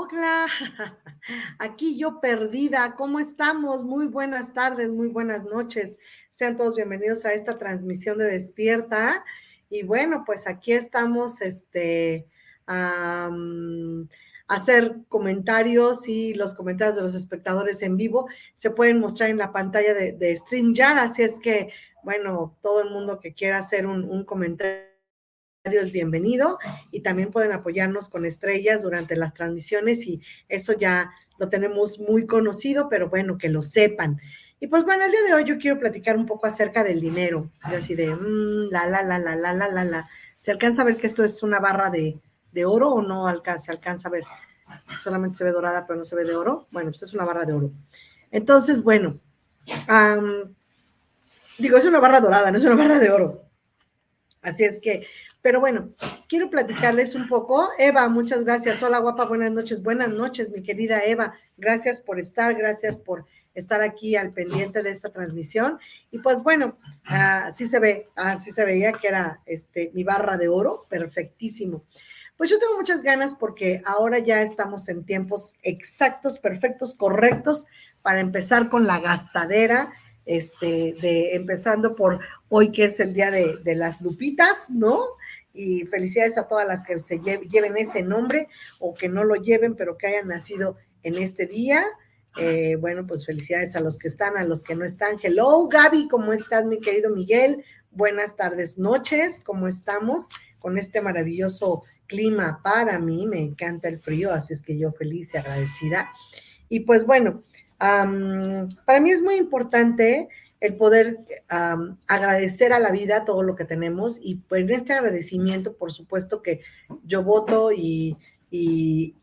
Hola, aquí yo perdida. ¿Cómo estamos? Muy buenas tardes, muy buenas noches. Sean todos bienvenidos a esta transmisión de Despierta. Y bueno, pues aquí estamos, este, a hacer comentarios y los comentarios de los espectadores en vivo se pueden mostrar en la pantalla de, de StreamYard. Así es que, bueno, todo el mundo que quiera hacer un comentario es bienvenido y también pueden apoyarnos con estrellas durante las transmisiones y eso ya lo tenemos muy conocido, pero bueno, que lo sepan. Y pues bueno, el día de hoy yo quiero platicar un poco acerca del dinero. Yo así de, mm, la, la, la, la, la, la, la, la. ¿Se alcanza a ver que esto es una barra de, de oro o no alcanza, se alcanza a ver? Solamente se ve dorada, pero no se ve de oro. Bueno, pues es una barra de oro. Entonces, bueno, digo, es una barra dorada, no es una barra de oro. Así es que pero bueno, quiero platicarles un poco. Eva, muchas gracias. Hola, guapa, buenas noches. Buenas noches, mi querida Eva. Gracias por estar, gracias por estar aquí al pendiente de esta transmisión. Y pues bueno, así se ve, así se veía que era este, mi barra de oro, perfectísimo. Pues yo tengo muchas ganas porque ahora ya estamos en tiempos exactos, perfectos, correctos para empezar con la gastadera, este, de empezando por hoy que es el día de, de las lupitas, ¿no? Y felicidades a todas las que se lleven ese nombre o que no lo lleven, pero que hayan nacido en este día. Eh, bueno, pues felicidades a los que están, a los que no están. Hello, Gaby, ¿cómo estás, mi querido Miguel? Buenas tardes, noches, ¿cómo estamos con este maravilloso clima para mí? Me encanta el frío, así es que yo feliz y agradecida. Y pues bueno, para mí es muy importante el poder agradecer a la vida todo lo que tenemos y pues en este agradecimiento, por supuesto que yo voto y, y,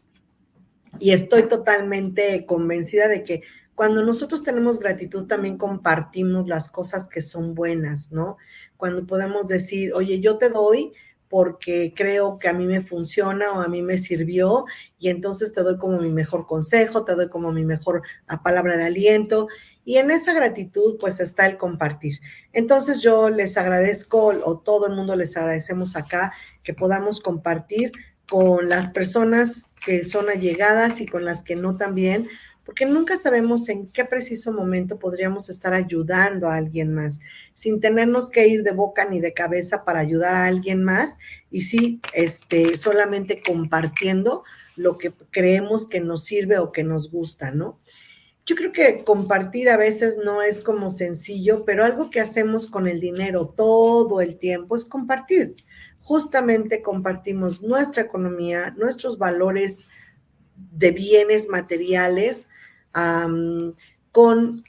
estoy totalmente convencida de que cuando nosotros tenemos gratitud también compartimos las cosas que son buenas, ¿no? Cuando podemos decir, oye, yo te doy porque creo que a mí me funciona o a mí me sirvió y entonces te doy como mi mejor consejo, te doy como mi mejor palabra de aliento y en esa gratitud, pues está el compartir. Entonces yo les agradezco, o todo el mundo les agradecemos acá, que podamos compartir con las personas que son allegadas y con las que no también, porque nunca sabemos en qué preciso momento podríamos estar ayudando a alguien más, sin tenernos que ir de boca ni de cabeza para ayudar a alguien más, y sí, este, solamente compartiendo lo que creemos que nos sirve o que nos gusta, ¿no? Yo creo que compartir a veces no es como sencillo, pero algo que hacemos con el dinero todo el tiempo es compartir. Justamente compartimos nuestra economía, nuestros valores de bienes materiales con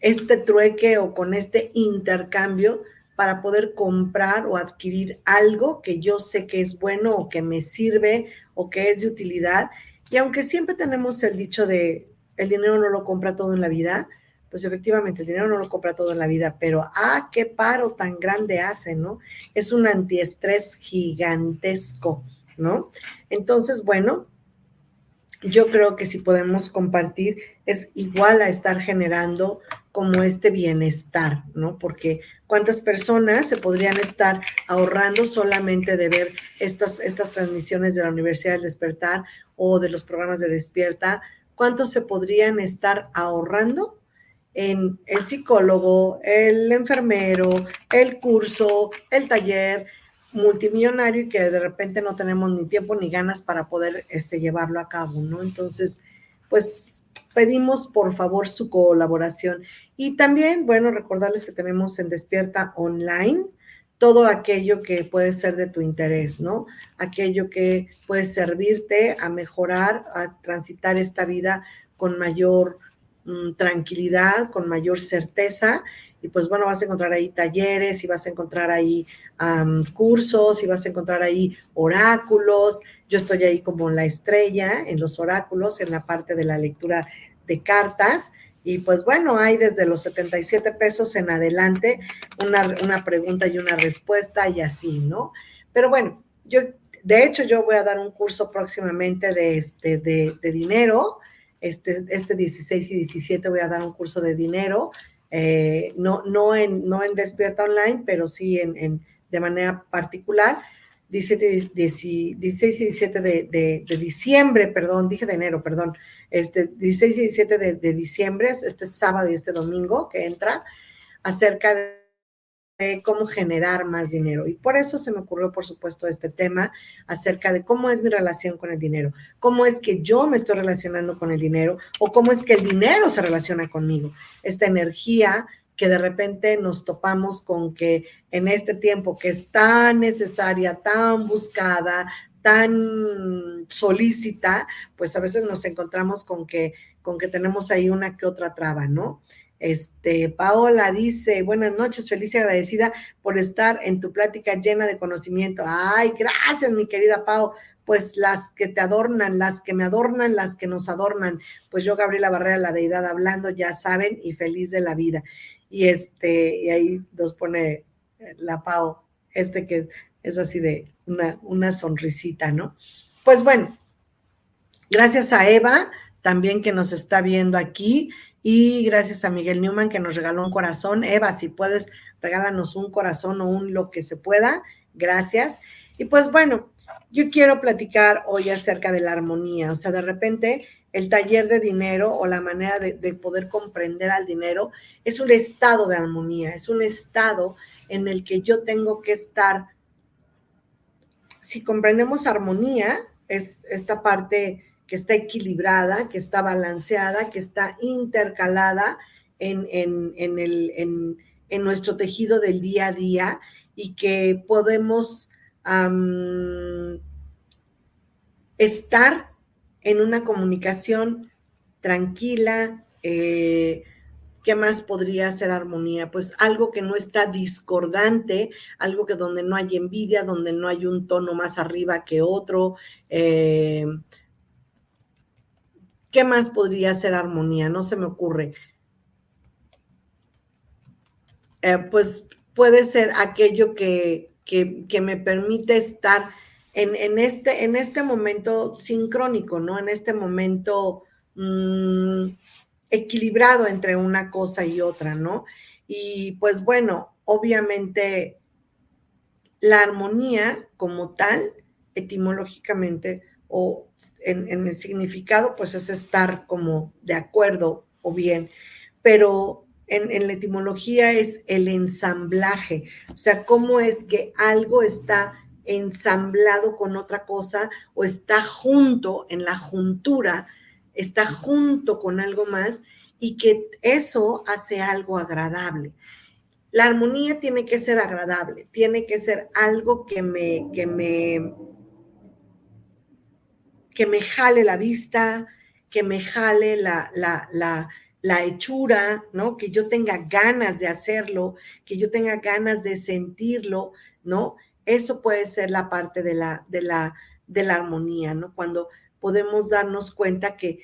este trueque o con este intercambio para poder comprar o adquirir algo que yo sé que es bueno o que me sirve o que es de utilidad. Y aunque siempre tenemos el dicho de el dinero no lo compra todo en la vida, pues efectivamente el dinero no lo compra todo en la vida, pero ah, qué paro tan grande hace, ¿no? Es un antiestrés gigantesco, ¿no? Entonces, bueno, yo creo que si podemos compartir es igual a estar generando como este bienestar, ¿no? Porque cuántas personas se podrían estar ahorrando solamente de ver estas, estas transmisiones de la Universidad del Despertar o de los programas de Despierta cuánto se podrían estar ahorrando en el psicólogo, el enfermero, el curso, el taller multimillonario y que de repente no tenemos ni tiempo ni ganas para poder este, llevarlo a cabo, ¿no? Entonces, pues pedimos por favor su colaboración. Y también, bueno, recordarles que tenemos en Despierta Online todo aquello que puede ser de tu interés, ¿no? Aquello que puede servirte a mejorar, a transitar esta vida con mayor mm, tranquilidad, con mayor certeza. Y pues bueno, vas a encontrar ahí talleres y vas a encontrar ahí cursos y vas a encontrar ahí oráculos. Yo estoy ahí como la estrella en los oráculos, en la parte de la lectura de cartas. Y pues bueno, hay desde los 77 pesos en adelante una, pregunta y una respuesta y así, ¿no? Pero bueno, yo, de hecho, yo voy a dar un curso próximamente de, este, de, dinero. Este, este 16 y 17 voy a dar un curso de dinero, eh, no, no, en, no en Despierta Online, pero sí en, de manera particular. 16 y 17 de, de, diciembre, perdón, dije de enero, perdón, este 16 y 17 de, diciembre, este sábado y este domingo que entra, acerca de cómo generar más dinero. Y por eso se me ocurrió, por supuesto, este tema acerca de cómo es mi relación con el dinero, cómo es que yo me estoy relacionando con el dinero o cómo es que el dinero se relaciona conmigo. Esta energía que de repente nos topamos con que en este tiempo que es tan necesaria, tan buscada, tan solícita, pues a veces nos encontramos con que, con que tenemos ahí una que otra traba, ¿no? Este, Paola dice, buenas noches, feliz y agradecida por estar en tu plática llena de conocimiento. Ay, gracias, mi querida Pao. Pues las que te adornan, las que me adornan, las que nos adornan. Pues yo, Gabriela Barrera, la deidad hablando, ya saben, y feliz de la vida. Y este, y ahí nos pone la Pao, este que es así de una, una sonrisita, ¿no? Pues bueno, gracias a Eva también que nos está viendo aquí y gracias a Miguel Newman que nos regaló un corazón. Eva, si puedes, regálanos un corazón o un lo que se pueda. Gracias. Y pues bueno, yo quiero platicar hoy acerca de la armonía. O sea, de repente el taller de dinero o la manera de, de, poder comprender al dinero es un estado de armonía, es un estado en el que yo tengo que estar si comprendemos armonía, es esta parte que está equilibrada, que está balanceada, que está intercalada en, el, en, nuestro tejido del día a día y que podemos estar en una comunicación tranquila, eh, ¿Qué más podría ser armonía? Pues algo que no está discordante, algo que donde no hay envidia, donde no hay un tono más arriba que otro. Eh, ¿Qué más podría ser armonía? No se me ocurre. Eh, pues puede ser aquello que, me permite estar en, este, en este momento sincrónico, ¿no? En este momento... Mm, equilibrado entre una cosa y otra, ¿no? Y pues bueno, obviamente la armonía como tal, etimológicamente o en, el significado, pues es estar como de acuerdo o bien, pero en, en, la etimología es el ensamblaje, o sea, cómo es que algo está ensamblado con otra cosa o está junto en la juntura está junto con algo más y que eso hace algo agradable. La armonía tiene que ser agradable, tiene que ser algo que me, que me, que me jale la vista, que me jale la, la, la, la hechura, ¿no? Que yo tenga ganas de hacerlo, que yo tenga ganas de sentirlo, ¿no? Eso puede ser la parte de la, de la, de la armonía, ¿no? Cuando podemos darnos cuenta que,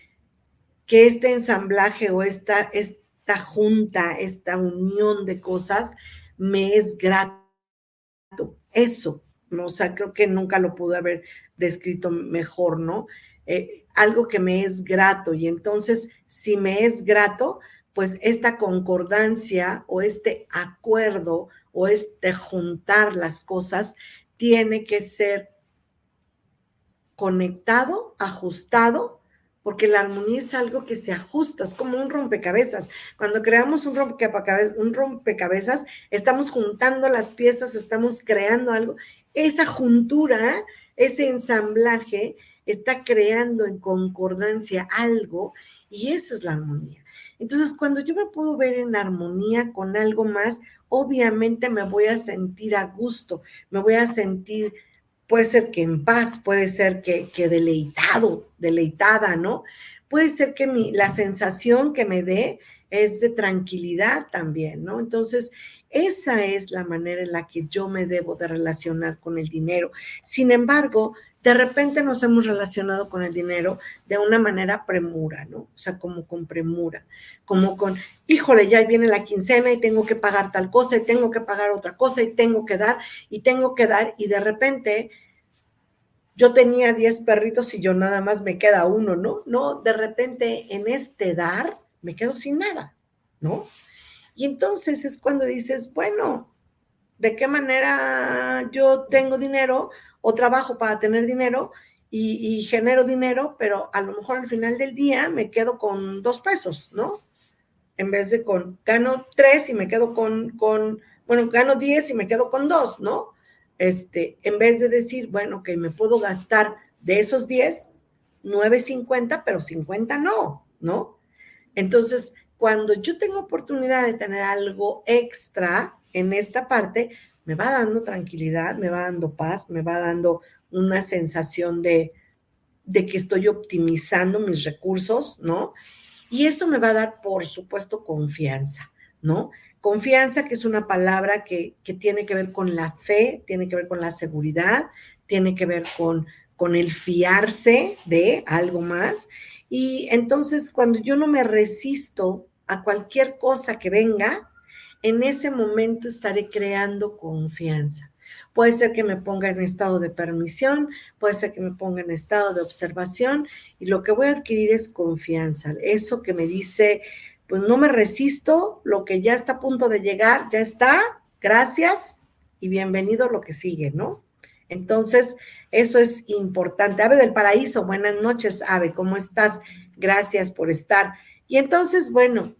que este ensamblaje o esta, esta junta, esta unión de cosas me es grato. Eso, ¿no? O sea, creo que nunca lo pude haber descrito mejor, ¿no? Eh, algo que me es grato. Y entonces, si me es grato, pues esta concordancia o este acuerdo o este juntar las cosas tiene que ser conectado, ajustado, porque la armonía es algo que se ajusta, es como un rompecabezas. Cuando creamos un rompecabezas, un rompecabezas, estamos juntando las piezas, estamos creando algo. Esa juntura, ese ensamblaje está creando en concordancia algo y eso es la armonía. Entonces, cuando yo me puedo ver en armonía con algo más, obviamente me voy a sentir a gusto, me voy a sentir, puede ser que en paz, puede ser que, que deleitado, deleitada, ¿no? Puede ser que mi, la sensación que me dé es de tranquilidad también, ¿no? Entonces, esa es la manera en la que yo me debo de relacionar con el dinero. Sin embargo, de repente nos hemos relacionado con el dinero de una manera premura, ¿no? O sea, como con premura, como con, híjole, ya viene la quincena y tengo que pagar tal cosa y tengo que pagar otra cosa y tengo que dar y tengo que dar y de repente yo tenía 10 perritos y yo nada más me queda uno, ¿no? No, de repente en este dar me quedo sin nada, ¿no? Y entonces es cuando dices, bueno, ¿de qué manera yo tengo dinero o trabajo para tener dinero y, genero dinero, pero a lo mejor al final del día me quedo con dos pesos, ¿no? En vez de con, gano tres y me quedo con, con, bueno, gano diez y me quedo con dos, ¿no? Este, en vez de decir, bueno, que me puedo gastar de esos diez, nueve cincuenta, pero cincuenta no, ¿no? Entonces, cuando yo tengo oportunidad de tener algo extra en esta parte, me va dando tranquilidad, me va dando paz, me va dando una sensación de, de que estoy optimizando mis recursos, ¿no? Y eso me va a dar, por supuesto, confianza, ¿no? Confianza, que es una palabra que, que, tiene que ver con la fe, tiene que ver con la seguridad, tiene que ver con, con el fiarse de algo más. Y entonces, cuando yo no me resisto a cualquier cosa que venga, en ese momento estaré creando confianza. Puede ser que me ponga en estado de permisión, puede ser que me ponga en estado de observación y lo que voy a adquirir es confianza. Eso que me dice, pues no me resisto, lo que ya está a punto de llegar, ya está, gracias y bienvenido lo que sigue, ¿no? Entonces, eso es importante. Ave del Paraíso, buenas noches, Ave, ¿cómo estás? Gracias por estar. Y entonces, bueno,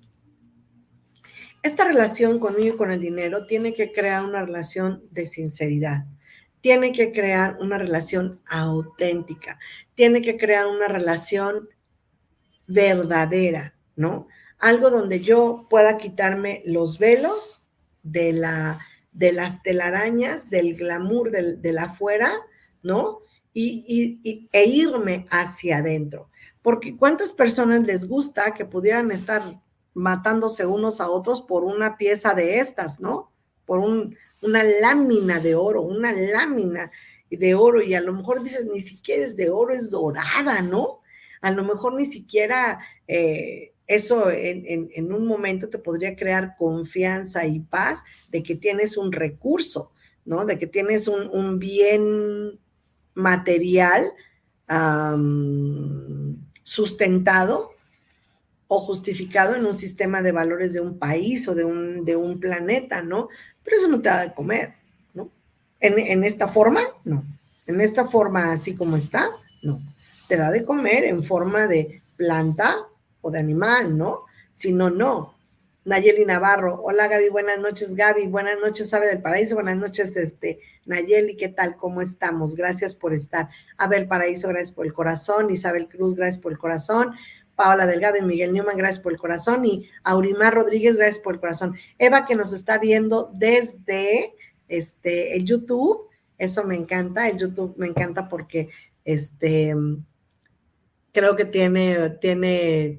esta relación conmigo y con el dinero tiene que crear una relación de sinceridad, tiene que crear una relación auténtica, tiene que crear una relación verdadera, ¿no? Algo donde yo pueda quitarme los velos de, la, de las telarañas, del glamour del, de la afuera, ¿no? Y, e irme hacia adentro. Porque cuántas personas les gusta que pudieran estar matándose unos a otros por una pieza de estas, ¿no? Por una lámina de oro, una lámina de oro y a lo mejor dices, ni siquiera es de oro, es dorada, ¿no? A lo mejor ni siquiera eh, eso en, un momento te podría crear confianza y paz de que tienes un recurso, ¿no? De que tienes un, bien material sustentado o justificado en un sistema de valores de un país o de un, planeta, ¿no? Pero eso no te da de comer, ¿no? En esta forma, no. En esta forma así como está, no. Te da de comer en forma de planta o de animal, ¿no? Si no, no. Nayeli Navarro, hola Gaby, buenas noches Gaby, buenas noches Sabe del Paraíso, buenas noches este Nayeli, ¿qué tal? ¿Cómo estamos? Gracias por estar. Abel Paraíso, gracias por el corazón. Isabel Cruz, gracias por el corazón. Paola Delgado y Miguel Newman, gracias por el corazón. Y Aurimar Rodríguez, gracias por el corazón. Eva, que nos está viendo desde este, el YouTube, eso me encanta. El YouTube me encanta porque este, creo que tiene, tiene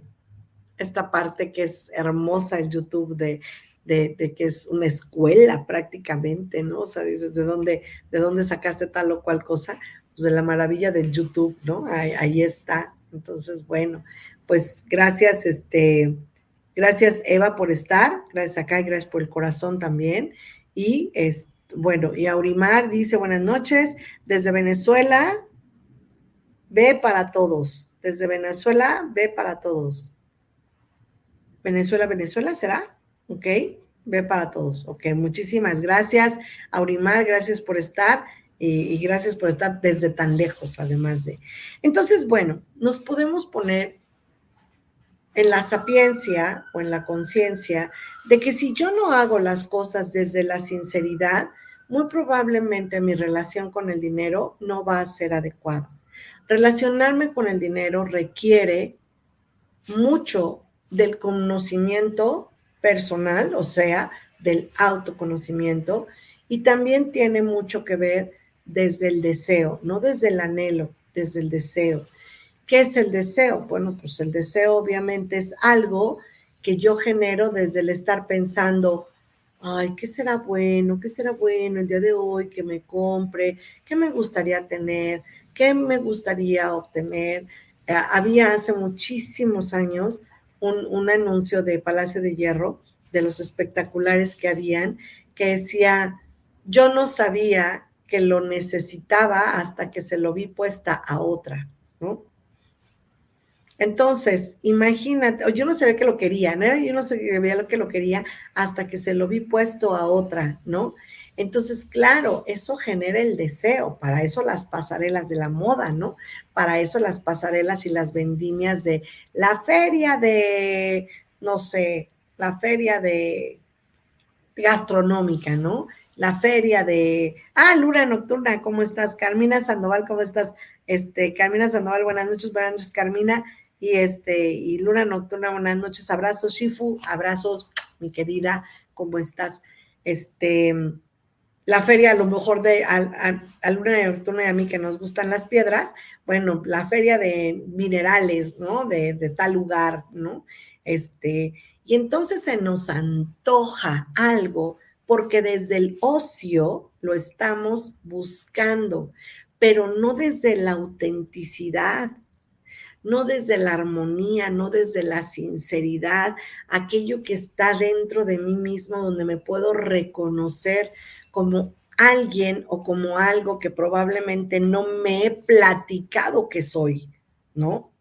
esta parte que es hermosa el YouTube de, de, que es una escuela prácticamente, ¿no? O sea, dices, ¿de dónde, de dónde sacaste tal o cual cosa? Pues de la maravilla del YouTube, ¿no? Ahí, ahí está. Entonces, bueno, pues gracias, este, gracias Eva por estar, gracias acá y gracias por el corazón también. Y es, bueno, y Aurimar dice buenas noches, desde Venezuela, ve para todos, desde Venezuela, ve para todos. Venezuela, Venezuela, ¿será? Ok, ve para todos. Ok, muchísimas gracias, Aurimar, gracias por estar y, y, gracias por estar desde tan lejos, además de. Entonces, bueno, nos podemos poner en la sapiencia o en la conciencia de que si yo no hago las cosas desde la sinceridad, muy probablemente mi relación con el dinero no va a ser adecuada. Relacionarme con el dinero requiere mucho del conocimiento personal, o sea, del autoconocimiento, y también tiene mucho que ver desde el deseo, no desde el anhelo, desde el deseo. ¿Qué es el deseo? Bueno, pues el deseo obviamente es algo que yo genero desde el estar pensando, ay, ¿qué será bueno? ¿Qué será bueno el día de hoy que me compre? ¿Qué me gustaría tener? ¿Qué me gustaría obtener? Eh, había hace muchísimos años un, un, anuncio de Palacio de Hierro, de los espectaculares que habían, que decía, yo no sabía que lo necesitaba hasta que se lo vi puesta a otra, ¿no? Entonces, imagínate, yo no sabía que lo quería, ¿no? Yo no sabía lo que lo quería hasta que se lo vi puesto a otra, ¿no? Entonces, claro, eso genera el deseo, para eso las pasarelas de la moda, ¿no? Para eso las pasarelas y las vendimias de la feria de, no sé, la feria de gastronómica, ¿no? La feria de, ah, Luna Nocturna, ¿cómo estás? Carmina Sandoval, ¿cómo estás? Este, Carmina Sandoval, buenas noches, buenas noches, Carmina. Y este, y Luna Nocturna, buenas noches, abrazos, Shifu, abrazos, mi querida, ¿cómo estás? Este, la feria a lo mejor de a, Luna Nocturna y a mí que nos gustan las piedras, bueno, la feria de minerales, ¿no? De, de tal lugar, ¿no? Este, y entonces se nos antoja algo porque desde el ocio lo estamos buscando, pero no desde la autenticidad, no desde la armonía, no desde la sinceridad, aquello que está dentro de mí mismo, donde me puedo reconocer como alguien o como algo que probablemente no me he platicado que soy, ¿no?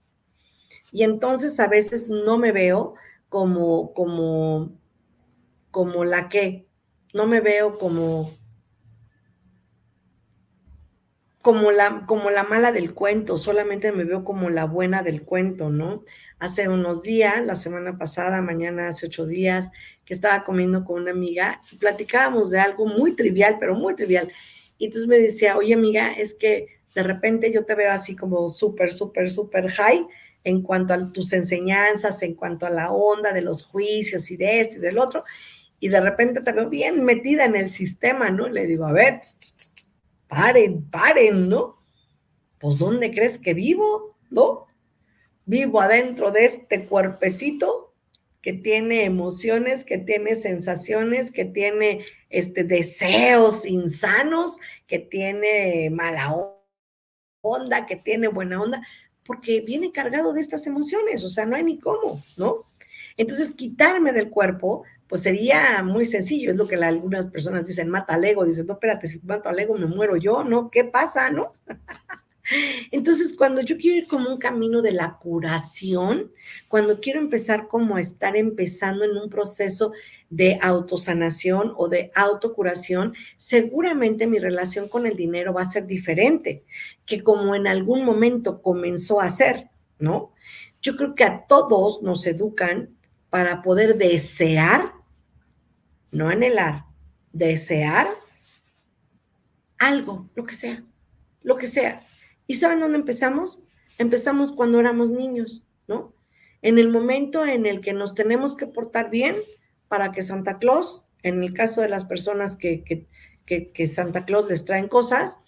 Y entonces a veces no me veo como, como, como la que, no me veo como, como la, como la mala del cuento, solamente me veo como la buena del cuento, ¿no? Hace unos días, la semana pasada, mañana hace ocho días, que estaba comiendo con una amiga, platicábamos de algo muy trivial, pero muy trivial. Y entonces me decía, oye amiga, es que de repente yo te veo así como súper, súper, súper high en cuanto a tus enseñanzas, en cuanto a la onda de los juicios y de esto y del otro, y de repente te veo bien metida en el sistema, ¿no? Le digo, a ver, paren, paren, ¿no? Pues ¿dónde crees que vivo? ¿No? Vivo adentro de este cuerpecito que tiene emociones, que tiene sensaciones, que tiene este, deseos insanos, que tiene mala onda, que tiene buena onda porque viene cargado de estas emociones, o sea, no hay ni cómo, ¿no? Entonces, quitarme del cuerpo, pues sería muy sencillo, es lo que algunas personas dicen, mata al ego, dicen, no, espérate, si mato al ego me muero yo, ¿no? ¿Qué pasa, no? Entonces, cuando yo quiero ir como un camino de la curación, cuando quiero empezar como a estar empezando en un proceso de autosanación o de autocuración, seguramente mi relación con el dinero va a ser diferente que como en algún momento comenzó a ser, ¿no? Yo creo que a todos nos educan para poder desear, no anhelar, desear algo, lo que sea, lo que sea. ¿Y saben dónde empezamos? Empezamos cuando éramos niños, ¿no? En el momento en el que nos tenemos que portar bien, para que Santa Claus, en el caso de las personas que, que, Santa Claus les traen cosas,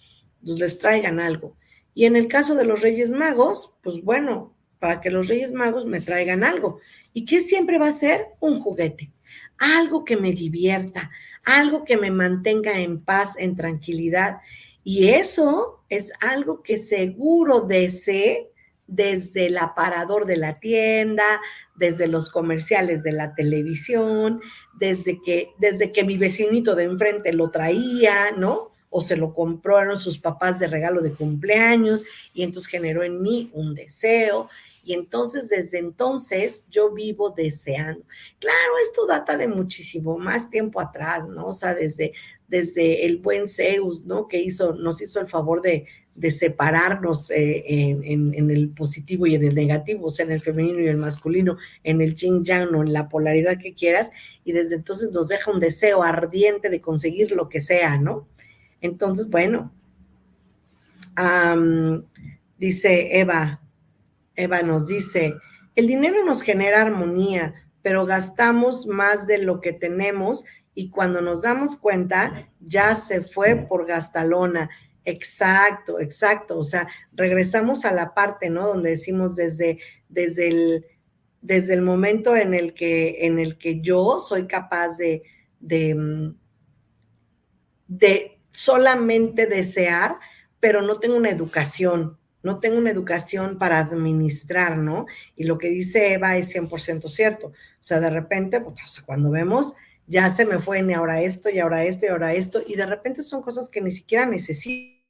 pues les traigan algo. Y en el caso de los Reyes Magos, pues bueno, para que los Reyes Magos me traigan algo. ¿Y qué siempre va a ser? Un juguete. Algo que me divierta, algo que me mantenga en paz, en tranquilidad. Y eso es algo que seguro desee desde el aparador de la tienda, desde los comerciales de la televisión, desde que, desde que mi vecinito de enfrente lo traía, ¿no? O se lo compraron sus papás de regalo de cumpleaños y entonces generó en mí un deseo. Y entonces, desde entonces, yo vivo deseando. Claro, esto data de muchísimo más tiempo atrás, ¿no? O sea, desde, desde el buen Zeus, ¿no? Que hizo, nos hizo el favor de, de separarnos eh, en, el positivo y en el negativo, o sea, en el femenino y el masculino, en el yin yang o en la polaridad que quieras, y desde entonces nos deja un deseo ardiente de conseguir lo que sea, ¿no? Entonces, bueno, Dice Eva, Eva nos dice, el dinero nos genera armonía, pero gastamos más de lo que tenemos y cuando nos damos cuenta ya se fue por gastalona. Exacto, exacto. O sea, regresamos a la parte, ¿no? Donde decimos desde, desde, el, desde el momento en el, que, en el que yo soy capaz de, de, mm, solamente desear, pero no tengo una educación, no tengo una educación para administrar, ¿no? Y lo que dice Eva es 100% cierto. O sea, de repente, pues, cuando vemos, ya se me fue ni ahora esto, y ahora esto, y ahora esto, y de repente son cosas que ni siquiera necesito,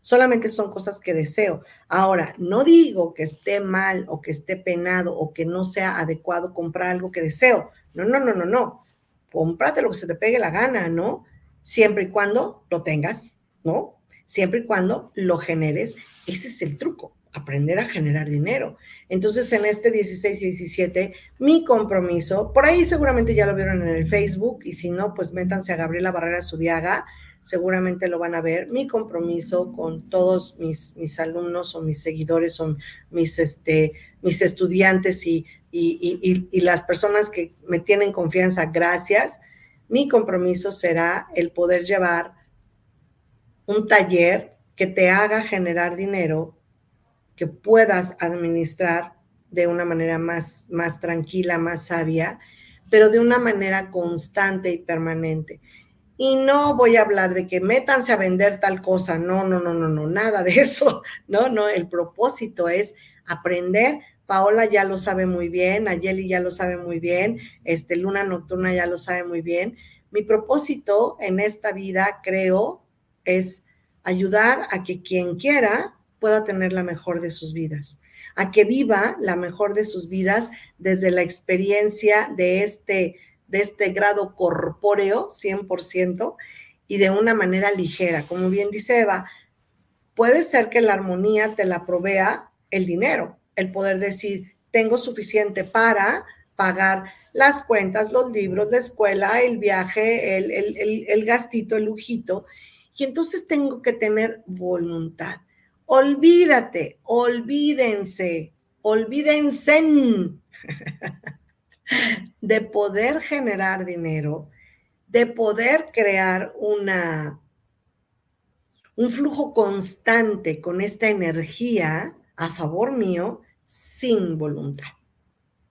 solamente son cosas que deseo. Ahora, no digo que esté mal o que esté penado o que no sea adecuado comprar algo que deseo. No, no, no, no, no. Cómprate lo que se te pegue la gana, ¿no? Siempre y cuando lo tengas, ¿no? Siempre y cuando lo generes ese es el truco, aprender a generar dinero. Entonces, en este 16 y 17, mi compromiso, por ahí seguramente ya lo vieron en el Facebook, y si no, pues métanse a Gabriela Barrera Subiaga, seguramente lo van a ver. Mi compromiso con todos mis, mis alumnos o mis seguidores o mis, este, mis estudiantes y, y, y las personas que me tienen confianza, gracias. Mi compromiso será el poder llevar un taller que te haga generar dinero que puedas administrar de una manera más, más tranquila, más sabia, pero de una manera constante y permanente. Y no voy a hablar de que métanse a vender tal cosa, no, no, no, no, no, nada de eso, no, no, el propósito es aprender. Paola ya lo sabe muy bien, Ayeli ya lo sabe muy bien, este Luna Nocturna ya lo sabe muy bien. Mi propósito en esta vida, creo, es ayudar a que quien quiera pueda tener la mejor de sus vidas, a que viva la mejor de sus vidas desde la experiencia de este, de este grado corpóreo, 100%, y de una manera ligera. Como bien dice Eva, puede ser que la armonía te la provea el dinero, el poder decir, tengo suficiente para pagar las cuentas, los libros, la escuela, el viaje, el, el, el gastito, el lujito, y entonces tengo que tener voluntad. Olvídate, olvídense, olvídense de poder generar dinero, de poder crear una, un flujo constante con esta energía a favor mío sin voluntad,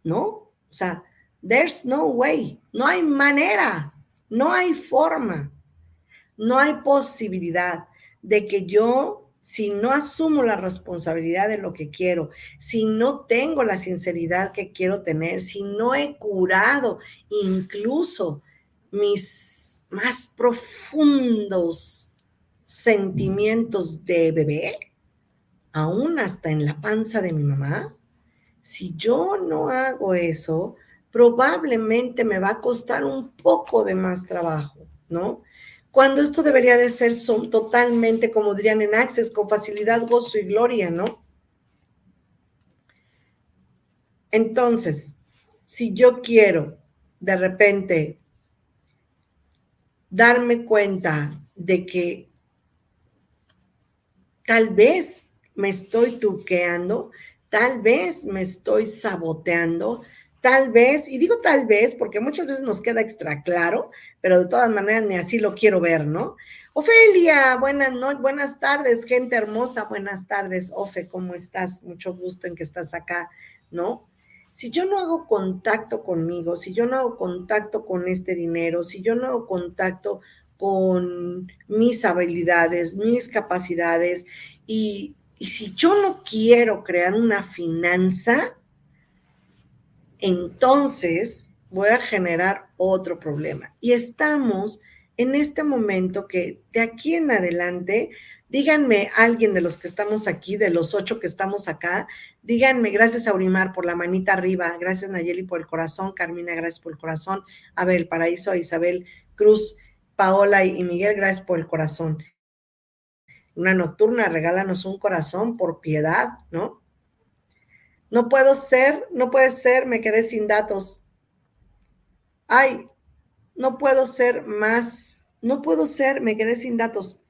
¿no? O sea, there's no way, no hay manera, no hay forma. No hay posibilidad de que yo, si no asumo la responsabilidad de lo que quiero, si no tengo la sinceridad que quiero tener, si no he curado incluso mis más profundos sentimientos de bebé, aún hasta en la panza de mi mamá, si yo no hago eso, probablemente me va a costar un poco de más trabajo, ¿no? Cuando esto debería de ser totalmente, como dirían en Access, con facilidad, gozo y gloria, ¿no? Entonces, si yo quiero de repente darme cuenta de que tal vez me estoy tuqueando, tal vez me estoy saboteando, tal vez, y digo tal vez porque muchas veces nos queda extra claro, pero de todas maneras ni así lo quiero ver, ¿no? Ofelia, buenas noches, buenas tardes, gente hermosa, buenas tardes, Ofe, ¿cómo estás? Mucho gusto en que estás acá, ¿no? Si yo no hago contacto conmigo, si yo no hago contacto con este dinero, si yo no hago contacto con mis habilidades, mis capacidades, y, y si yo no quiero crear una finanza, entonces voy a generar otro problema. Y estamos en este momento que de aquí en adelante, díganme alguien de los que estamos aquí, de los ocho que estamos acá, díganme, gracias a Urimar por la manita arriba, gracias Nayeli por el corazón, Carmina, gracias por el corazón, Abel Paraíso, Isabel Cruz, Paola y Miguel, gracias por el corazón. Una nocturna, regálanos un corazón por piedad, ¿no? No puedo ser, no puede ser, me quedé sin datos. Ay, no puedo ser más, no puedo ser, me quedé sin datos.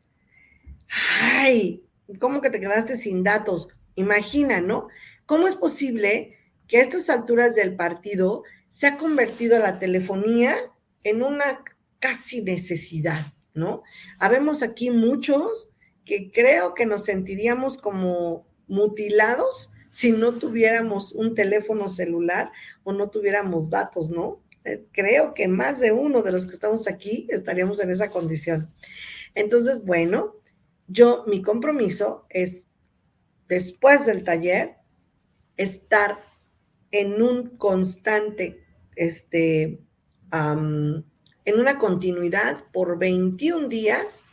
Ay, ¿cómo que te quedaste sin datos? Imagina, ¿no? ¿Cómo es posible que a estas alturas del partido se ha convertido la telefonía en una casi necesidad, ¿no? Habemos aquí muchos que creo que nos sentiríamos como mutilados si no tuviéramos un teléfono celular o no tuviéramos datos, ¿no? Creo que más de uno de los que estamos aquí estaríamos en esa condición. Entonces, bueno, yo, mi compromiso es, después del taller, estar en un constante, este, en una continuidad por 21 días,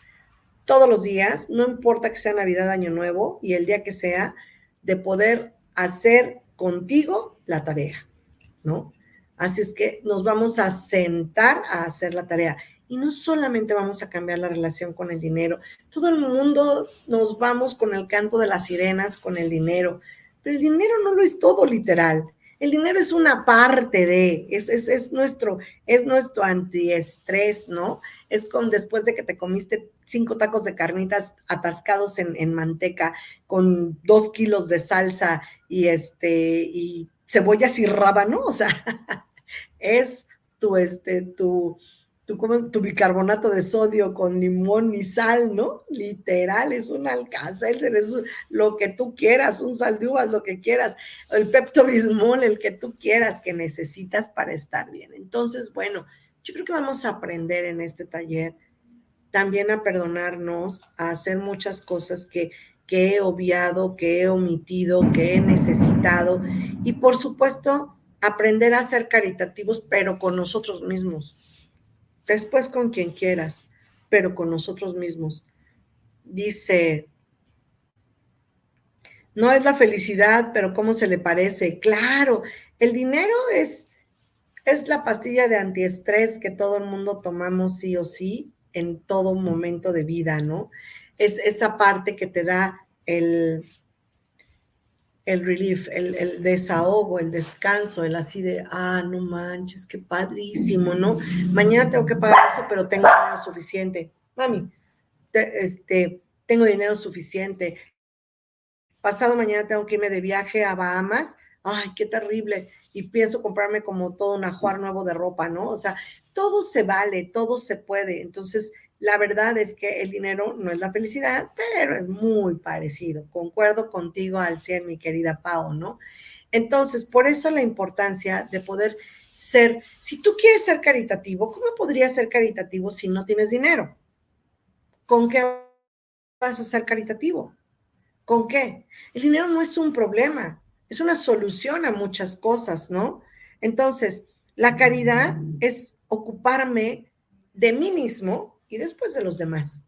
todos los días, no importa que sea Navidad, Año Nuevo y el día que sea, de poder hacer contigo la tarea, ¿no? Así es que nos vamos a sentar a hacer la tarea. Y no solamente vamos a cambiar la relación con el dinero, todo el mundo nos vamos con el canto de las sirenas, con el dinero, pero el dinero no lo es todo literal. El dinero es una parte de, es, es, nuestro, es nuestro antiestrés, ¿no? Es con después de que te comiste cinco tacos de carnitas atascados en, en manteca, con dos kilos de salsa y este, y cebollas y rábano, o sea, es tu, este, tu, tu, tu bicarbonato de sodio con limón y sal, ¿no? Literal, es un alcázar, es lo que tú quieras, un sal de uvas, lo que quieras, el pepto bismol, el que tú quieras, que necesitas para estar bien. Entonces, bueno, yo creo que vamos a aprender en este taller también a perdonarnos, a hacer muchas cosas que, que he obviado, que he omitido, que he necesitado y por supuesto aprender a ser caritativos, pero con nosotros mismos después con quien quieras, pero con nosotros mismos. Dice, no es la felicidad, pero ¿cómo se le parece? Claro, el dinero es, es la pastilla de antiestrés que todo el mundo tomamos sí o sí en todo momento de vida, ¿no? Es esa parte que te da el, el relief, el, desahogo, el descanso, el así de, ah, no manches, qué padrísimo, ¿no? Mañana tengo que pagar eso, pero tengo dinero suficiente. Mami, este, tengo dinero suficiente. Pasado mañana tengo que irme de viaje a Bahamas. Ay, qué terrible. Y pienso comprarme como todo un ajuar nuevo de ropa, ¿no? O sea, todo se vale, todo se puede. Entonces, la verdad es que el dinero no es la felicidad, pero es muy parecido. Concuerdo contigo al 100, mi querida Pau, ¿no? Entonces, por eso la importancia de poder ser, si tú quieres ser caritativo, ¿cómo podrías ser caritativo si no tienes dinero? ¿Con qué vas a ser caritativo? ¿Con qué? El dinero no es un problema, es una solución a muchas cosas, ¿no? Entonces, la caridad es ocuparme de mí mismo y después de los demás.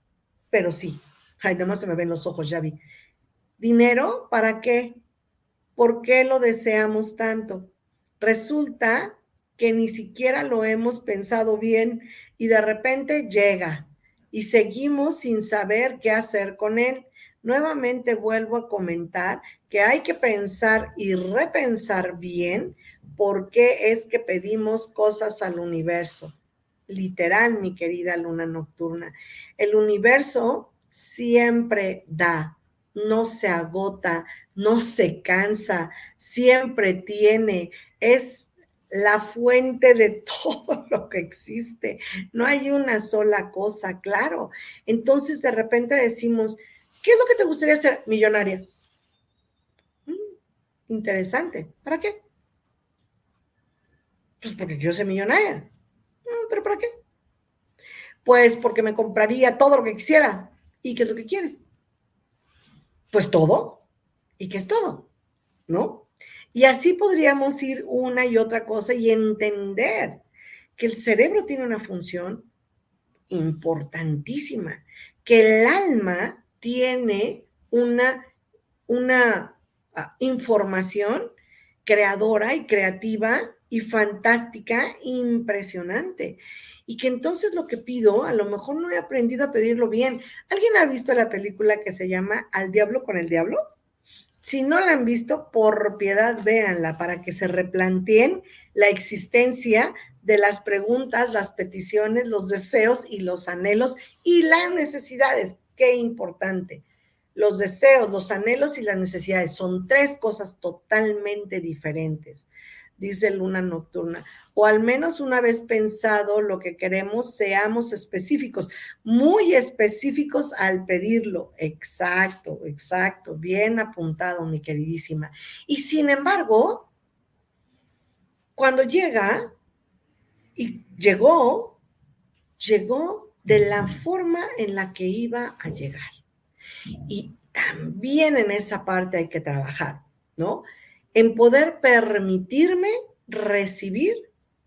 Pero sí, ay, más se me ven los ojos, ya vi. ¿Dinero para qué? ¿Por qué lo deseamos tanto? Resulta que ni siquiera lo hemos pensado bien y de repente llega y seguimos sin saber qué hacer con él. Nuevamente vuelvo a comentar que hay que pensar y repensar bien por qué es que pedimos cosas al universo literal, mi querida luna nocturna. El universo siempre da, no se agota, no se cansa, siempre tiene, es la fuente de todo lo que existe. No hay una sola cosa, claro. Entonces de repente decimos, ¿qué es lo que te gustaría ser millonaria? Mm, interesante. ¿Para qué? Pues porque quiero ser millonaria. ¿Pero para qué? Pues porque me compraría todo lo que quisiera. ¿Y qué es lo que quieres? Pues todo. ¿Y qué es todo? ¿No? Y así podríamos ir una y otra cosa y entender que el cerebro tiene una función importantísima, que el alma tiene una, una ah, información creadora y creativa y fantástica, impresionante. Y que entonces lo que pido, a lo mejor no he aprendido a pedirlo bien. ¿Alguien ha visto la película que se llama Al Diablo con el Diablo? Si no la han visto, por piedad, véanla para que se replanteen la existencia de las preguntas, las peticiones, los deseos y los anhelos y las necesidades. Qué importante. Los deseos, los anhelos y las necesidades son tres cosas totalmente diferentes dice Luna Nocturna, o al menos una vez pensado lo que queremos, seamos específicos, muy específicos al pedirlo. Exacto, exacto, bien apuntado, mi queridísima. Y sin embargo, cuando llega, y llegó, llegó de la forma en la que iba a llegar. Y también en esa parte hay que trabajar, ¿no? En poder permitirme recibir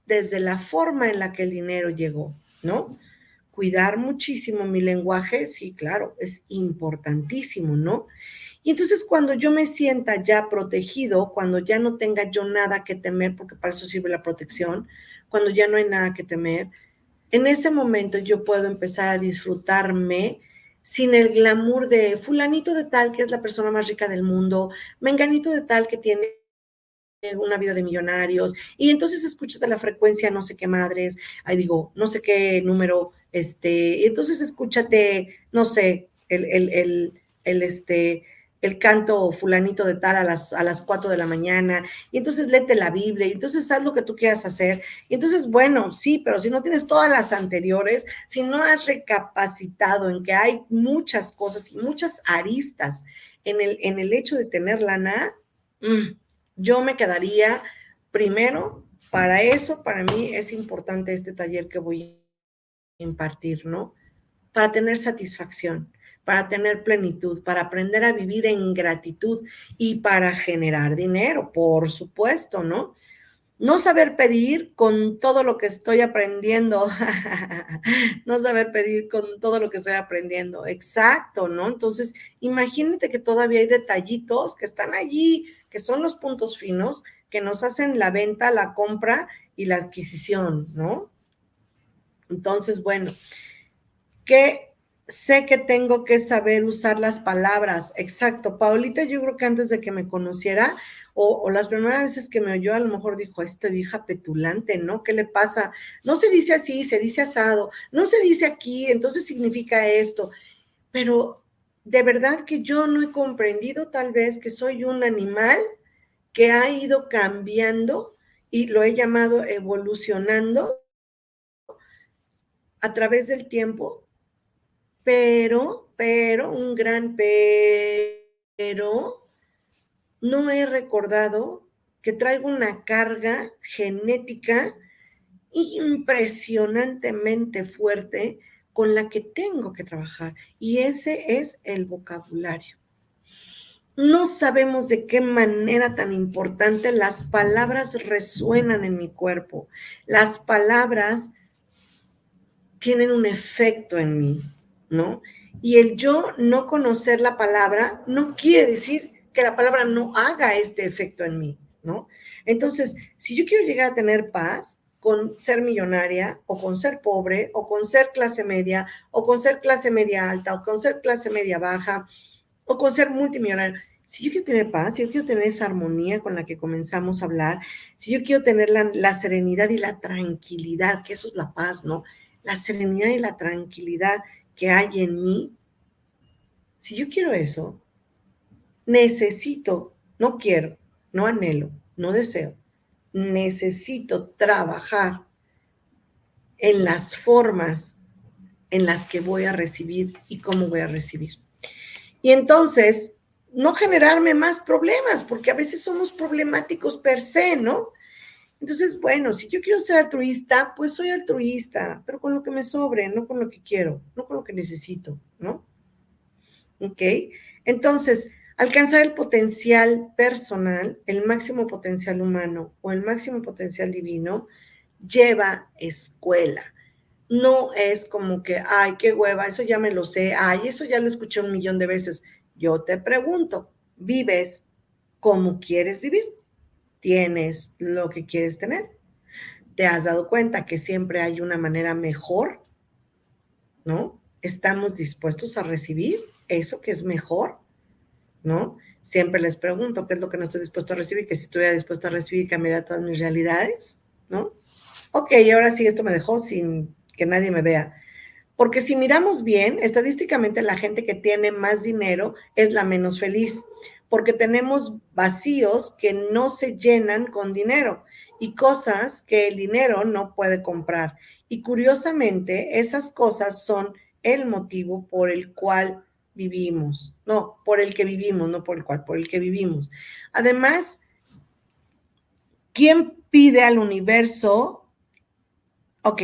desde la forma en la que el dinero llegó, ¿no? Cuidar muchísimo mi lenguaje, sí, claro, es importantísimo, ¿no? Y entonces cuando yo me sienta ya protegido, cuando ya no tenga yo nada que temer, porque para eso sirve la protección, cuando ya no hay nada que temer, en ese momento yo puedo empezar a disfrutarme sin el glamour de fulanito de tal que es la persona más rica del mundo, menganito de tal que tiene una vida de millonarios, y entonces escuchas de la frecuencia no sé qué madres, ahí digo, no sé qué número, este, y entonces escúchate, no sé, el, el, el, el este, el canto fulanito de tal a las, a las 4 de la mañana, y entonces léete la Biblia, y entonces haz lo que tú quieras hacer. Y entonces, bueno, sí, pero si no tienes todas las anteriores, si no has recapacitado en que hay muchas cosas y muchas aristas en el, en el hecho de tener lana, mm, yo me quedaría primero, para eso, para mí es importante este taller que voy a impartir, ¿no? Para tener satisfacción para tener plenitud, para aprender a vivir en gratitud y para generar dinero, por supuesto, ¿no? No saber pedir con todo lo que estoy aprendiendo, no saber pedir con todo lo que estoy aprendiendo, exacto, ¿no? Entonces, imagínate que todavía hay detallitos que están allí, que son los puntos finos que nos hacen la venta, la compra y la adquisición, ¿no? Entonces, bueno, ¿qué sé que tengo que saber usar las palabras. Exacto. Paulita, yo creo que antes de que me conociera, o, las primeras veces que me oyó, a lo mejor dijo, esta vieja petulante, ¿no? ¿Qué le pasa? No se dice así, se dice asado, no se dice aquí, entonces significa esto. Pero de verdad que yo no he comprendido tal vez que soy un animal que ha ido cambiando y lo he llamado evolucionando a través del tiempo pero, pero, un gran pero, no he recordado que traigo una carga genética impresionantemente fuerte con la que tengo que trabajar. Y ese es el vocabulario. No sabemos de qué manera tan importante las palabras resuenan en mi cuerpo. Las palabras tienen un efecto en mí. ¿No? Y el yo no conocer la palabra no quiere decir que la palabra no haga este efecto en mí, ¿no? Entonces, si yo quiero llegar a tener paz con ser millonaria o con ser pobre o con ser clase media o con ser clase media alta o con ser clase media baja o con ser multimillonario, si yo quiero tener paz, si yo quiero tener esa armonía con la que comenzamos a hablar, si yo quiero tener la, la serenidad y la tranquilidad, que eso es la paz, ¿no? La serenidad y la tranquilidad que hay en mí, si yo quiero eso, necesito, no quiero, no anhelo, no deseo, necesito trabajar en las formas en las que voy a recibir y cómo voy a recibir. Y entonces, no generarme más problemas, porque a veces somos problemáticos per se, ¿no? Entonces, bueno, si yo quiero ser altruista, pues soy altruista, pero con lo que me sobre, no con lo que quiero, no con lo que necesito, ¿no? ¿Ok? Entonces, alcanzar el potencial personal, el máximo potencial humano o el máximo potencial divino, lleva escuela. No es como que, ay, qué hueva, eso ya me lo sé, ay, eso ya lo escuché un millón de veces. Yo te pregunto, ¿vives como quieres vivir? Tienes lo que quieres tener. ¿Te has dado cuenta que siempre hay una manera mejor? ¿No? ¿Estamos dispuestos a recibir eso que es mejor? ¿No? Siempre les pregunto qué es lo que no estoy dispuesto a recibir, que si estuviera dispuesto a recibir cambiaría todas mis realidades, ¿no? Ok, ahora sí, esto me dejó sin que nadie me vea. Porque si miramos bien, estadísticamente la gente que tiene más dinero es la menos feliz, porque tenemos vacíos que no se llenan con dinero y cosas que el dinero no puede comprar. Y curiosamente, esas cosas son el motivo por el cual vivimos. No, por el que vivimos, no por el cual, por el que vivimos. Además, ¿quién pide al universo? Ok,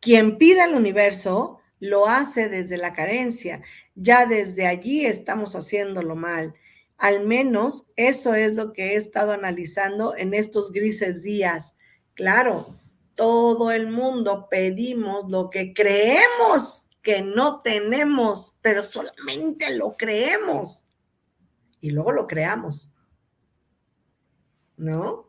quien pide al universo lo hace desde la carencia. Ya desde allí estamos haciéndolo mal. Al menos eso es lo que he estado analizando en estos grises días. Claro, todo el mundo pedimos lo que creemos que no tenemos, pero solamente lo creemos. Y luego lo creamos. ¿No?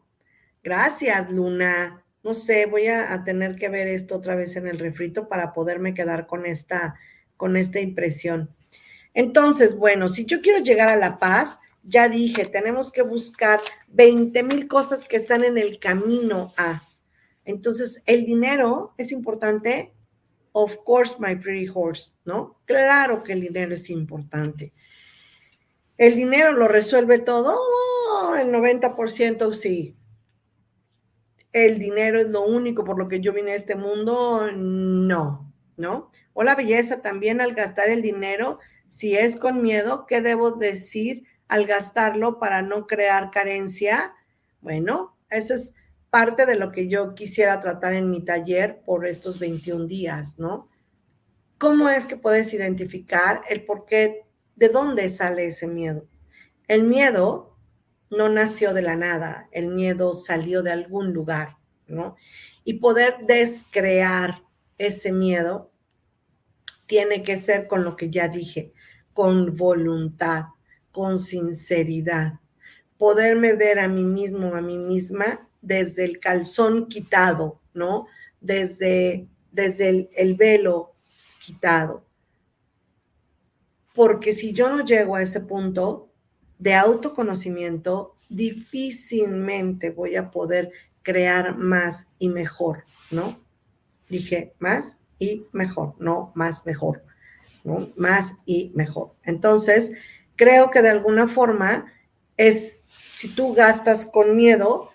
Gracias, Luna no sé, voy a, tener que ver esto otra vez en el refrito para poderme quedar con esta, con esta impresión. Entonces, bueno, si yo quiero llegar a la paz, ya dije, tenemos que buscar 20 mil cosas que están en el camino a. Entonces, el dinero es importante. Of course, my pretty horse, ¿no? Claro que el dinero es importante. ¿El dinero lo resuelve todo? Oh, el 90% sí el dinero es lo único por lo que yo vine a este mundo, no, ¿no? O la belleza también al gastar el dinero, si es con miedo, ¿qué debo decir al gastarlo para no crear carencia? Bueno, eso es parte de lo que yo quisiera tratar en mi taller por estos 21 días, ¿no? ¿Cómo es que puedes identificar el por qué, de dónde sale ese miedo? El miedo no nació de la nada, el miedo salió de algún lugar, ¿no? Y poder descrear ese miedo tiene que ser con lo que ya dije, con voluntad, con sinceridad. Poderme ver a mí mismo, a mí misma, desde el calzón quitado, ¿no? Desde, desde el, el velo quitado. Porque si yo no llego a ese punto, de autoconocimiento, difícilmente voy a poder crear más y mejor, ¿no? Dije más y mejor, no más mejor, ¿no? Más y mejor. Entonces, creo que de alguna forma es, si tú gastas con miedo,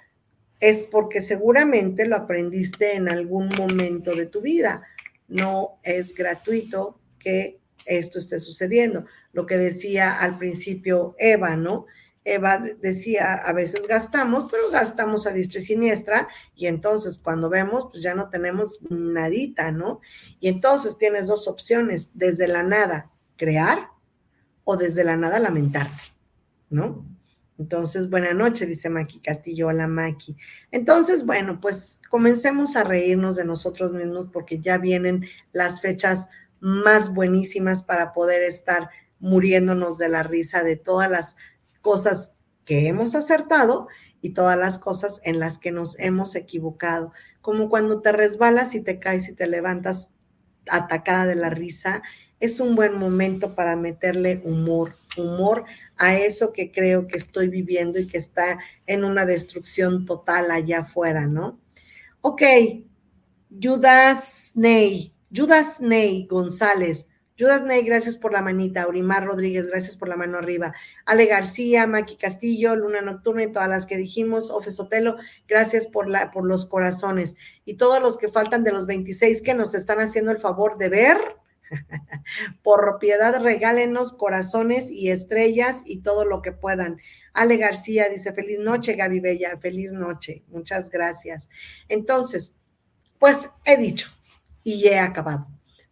es porque seguramente lo aprendiste en algún momento de tu vida. No es gratuito que esto esté sucediendo. Lo que decía al principio Eva, ¿no? Eva decía, a veces gastamos, pero gastamos a diestra y siniestra, y entonces cuando vemos, pues ya no tenemos nadita, ¿no? Y entonces tienes dos opciones, desde la nada, crear o desde la nada lamentarte, ¿no? Entonces, buena noche, dice Maki Castillo, hola Maki. Entonces, bueno, pues comencemos a reírnos de nosotros mismos porque ya vienen las fechas más buenísimas para poder estar muriéndonos de la risa de todas las cosas que hemos acertado y todas las cosas en las que nos hemos equivocado. Como cuando te resbalas y te caes y te levantas atacada de la risa, es un buen momento para meterle humor, humor a eso que creo que estoy viviendo y que está en una destrucción total allá afuera, ¿no? Ok, Judas Ney, Judas Ney González. Judas Ney, gracias por la manita. Aurimar Rodríguez, gracias por la mano arriba. Ale García, Maki Castillo, Luna Nocturna y todas las que dijimos. Ofe Sotelo, gracias por, la, por los corazones. Y todos los que faltan de los 26 que nos están haciendo el favor de ver. por piedad, regálenos corazones y estrellas y todo lo que puedan. Ale García dice, feliz noche, Gaby Bella, feliz noche. Muchas gracias. Entonces, pues he dicho, y he acabado.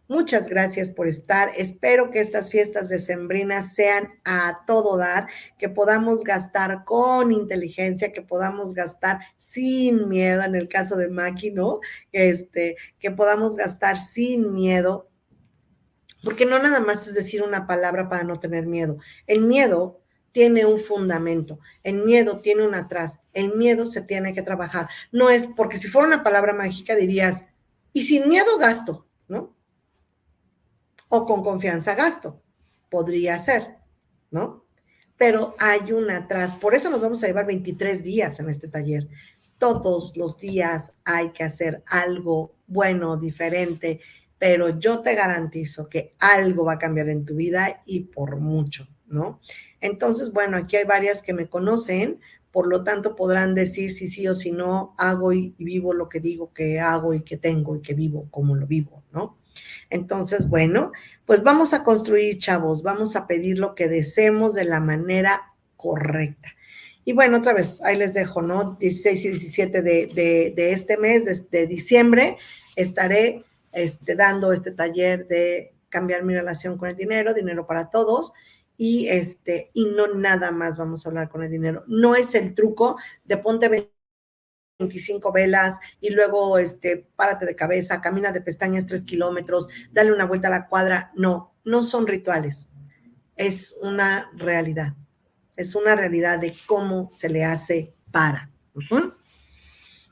Muchas gracias por estar. Espero que estas fiestas decembrinas sean a todo dar, que podamos gastar con inteligencia, que podamos gastar sin miedo, en el caso de Maki, ¿no? Este, que podamos gastar sin miedo, porque no nada más es decir una palabra para no tener miedo. El miedo tiene un fundamento, el miedo tiene un atrás, el miedo se tiene que trabajar. No es porque si fuera una palabra mágica dirías, y sin miedo gasto. O con confianza gasto, podría ser, ¿no? Pero hay una atrás, por eso nos vamos a llevar 23 días en este taller. Todos los días hay que hacer algo bueno, diferente, pero yo te garantizo que algo va a cambiar en tu vida y por mucho, ¿no? Entonces, bueno, aquí hay varias que me conocen, por lo tanto podrán decir si sí o si no hago y, vivo lo que digo que hago y que tengo y que vivo como lo vivo, ¿no? Entonces, bueno, pues vamos a construir, chavos, vamos a pedir lo que deseemos de la manera correcta. Y bueno, otra vez, ahí les dejo, ¿no? 16 y 17 de, este mes, de, de, diciembre, estaré este, dando este taller de cambiar mi relación con el dinero, dinero para todos y este y no nada más vamos a hablar con el dinero. No es el truco de ponte 25 velas y luego este párate de cabeza, camina de pestañas tres kilómetros, dale una vuelta a la cuadra. No, no son rituales. Es una realidad. Es una realidad de cómo se le hace para.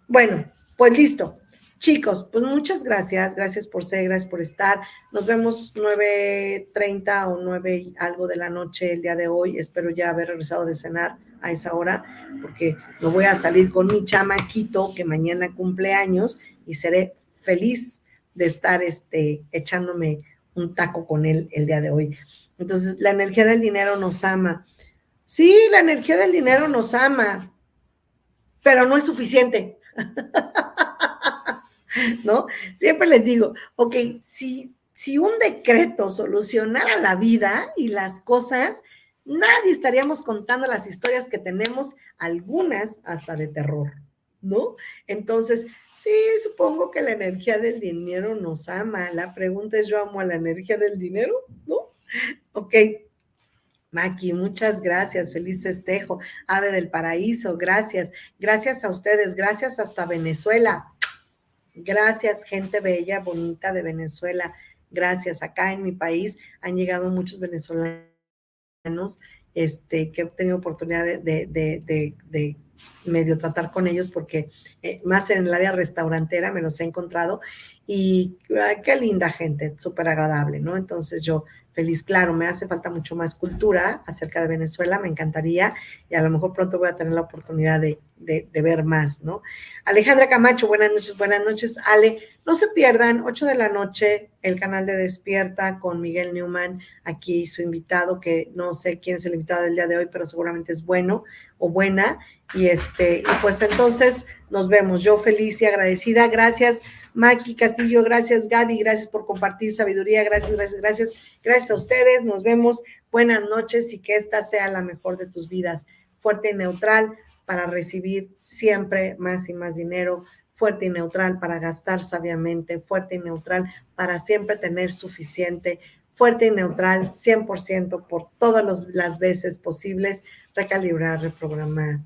Bueno, pues listo. Chicos, pues muchas gracias, gracias por ser, gracias por estar. Nos vemos 9.30 o 9 algo de la noche el día de hoy. Espero ya haber regresado de cenar a esa hora, porque no voy a salir con mi chamaquito que mañana cumple años y seré feliz de estar este, echándome un taco con él el día de hoy. Entonces, la energía del dinero nos ama. Sí, la energía del dinero nos ama, pero no es suficiente. ¿no? Siempre les digo, ok, si, si un decreto solucionara la vida y las cosas, nadie estaríamos contando las historias que tenemos, algunas hasta de terror, ¿no? Entonces, sí, supongo que la energía del dinero nos ama. La pregunta es, ¿yo amo a la energía del dinero? ¿No? Ok. Maki, muchas gracias, feliz festejo. Ave del Paraíso, gracias. Gracias a ustedes, gracias hasta Venezuela. Gracias, gente bella, bonita de Venezuela. Gracias. Acá en mi país han llegado muchos venezolanos este, que he tenido oportunidad de, medio tratar con ellos porque eh, más en el área restaurantera me los he encontrado y qué linda gente, súper agradable, ¿no? Entonces yo feliz. Claro, me hace falta mucho más cultura acerca de Venezuela, me encantaría y a lo mejor pronto voy a tener la oportunidad de, ver más, ¿no? Alejandra Camacho, buenas noches, buenas noches. Ale, no se pierdan, 8 de la noche, el canal de Despierta con Miguel Newman, aquí su invitado, que no sé quién es el invitado del día de hoy, pero seguramente es bueno o buena. Y este, y pues entonces nos vemos. Yo feliz y agradecida. Gracias, Maki Castillo. Gracias, Gaby. Gracias por compartir sabiduría. Gracias, gracias, gracias. Gracias a ustedes. Nos vemos. Buenas noches y que esta sea la mejor de tus vidas. Fuerte y neutral para recibir siempre más y más dinero. Fuerte y neutral para gastar sabiamente. Fuerte y neutral para siempre tener suficiente. Fuerte y neutral 100% por todas las veces posibles. Recalibrar, reprogramar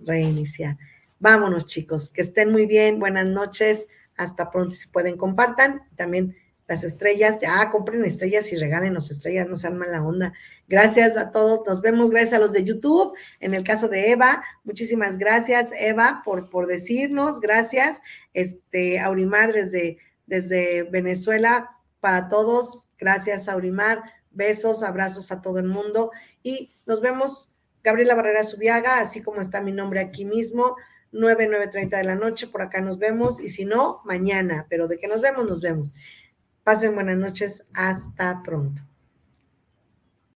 reiniciar. Vámonos, chicos, que estén muy bien, buenas noches, hasta pronto, si pueden, compartan. También las estrellas, ah, compren estrellas y regálenos estrellas, no sean mala onda. Gracias a todos, nos vemos, gracias a los de YouTube, en el caso de Eva, muchísimas gracias, Eva, por, por decirnos, gracias, este, Aurimar desde, desde Venezuela, para todos, gracias, Aurimar, besos, abrazos a todo el mundo. Y nos vemos. Gabriela Barrera Subiaga, así como está mi nombre aquí mismo, 9, 9.30 de la noche, por acá nos vemos, y si no, mañana, pero de que nos vemos, nos vemos. Pasen buenas noches, hasta pronto.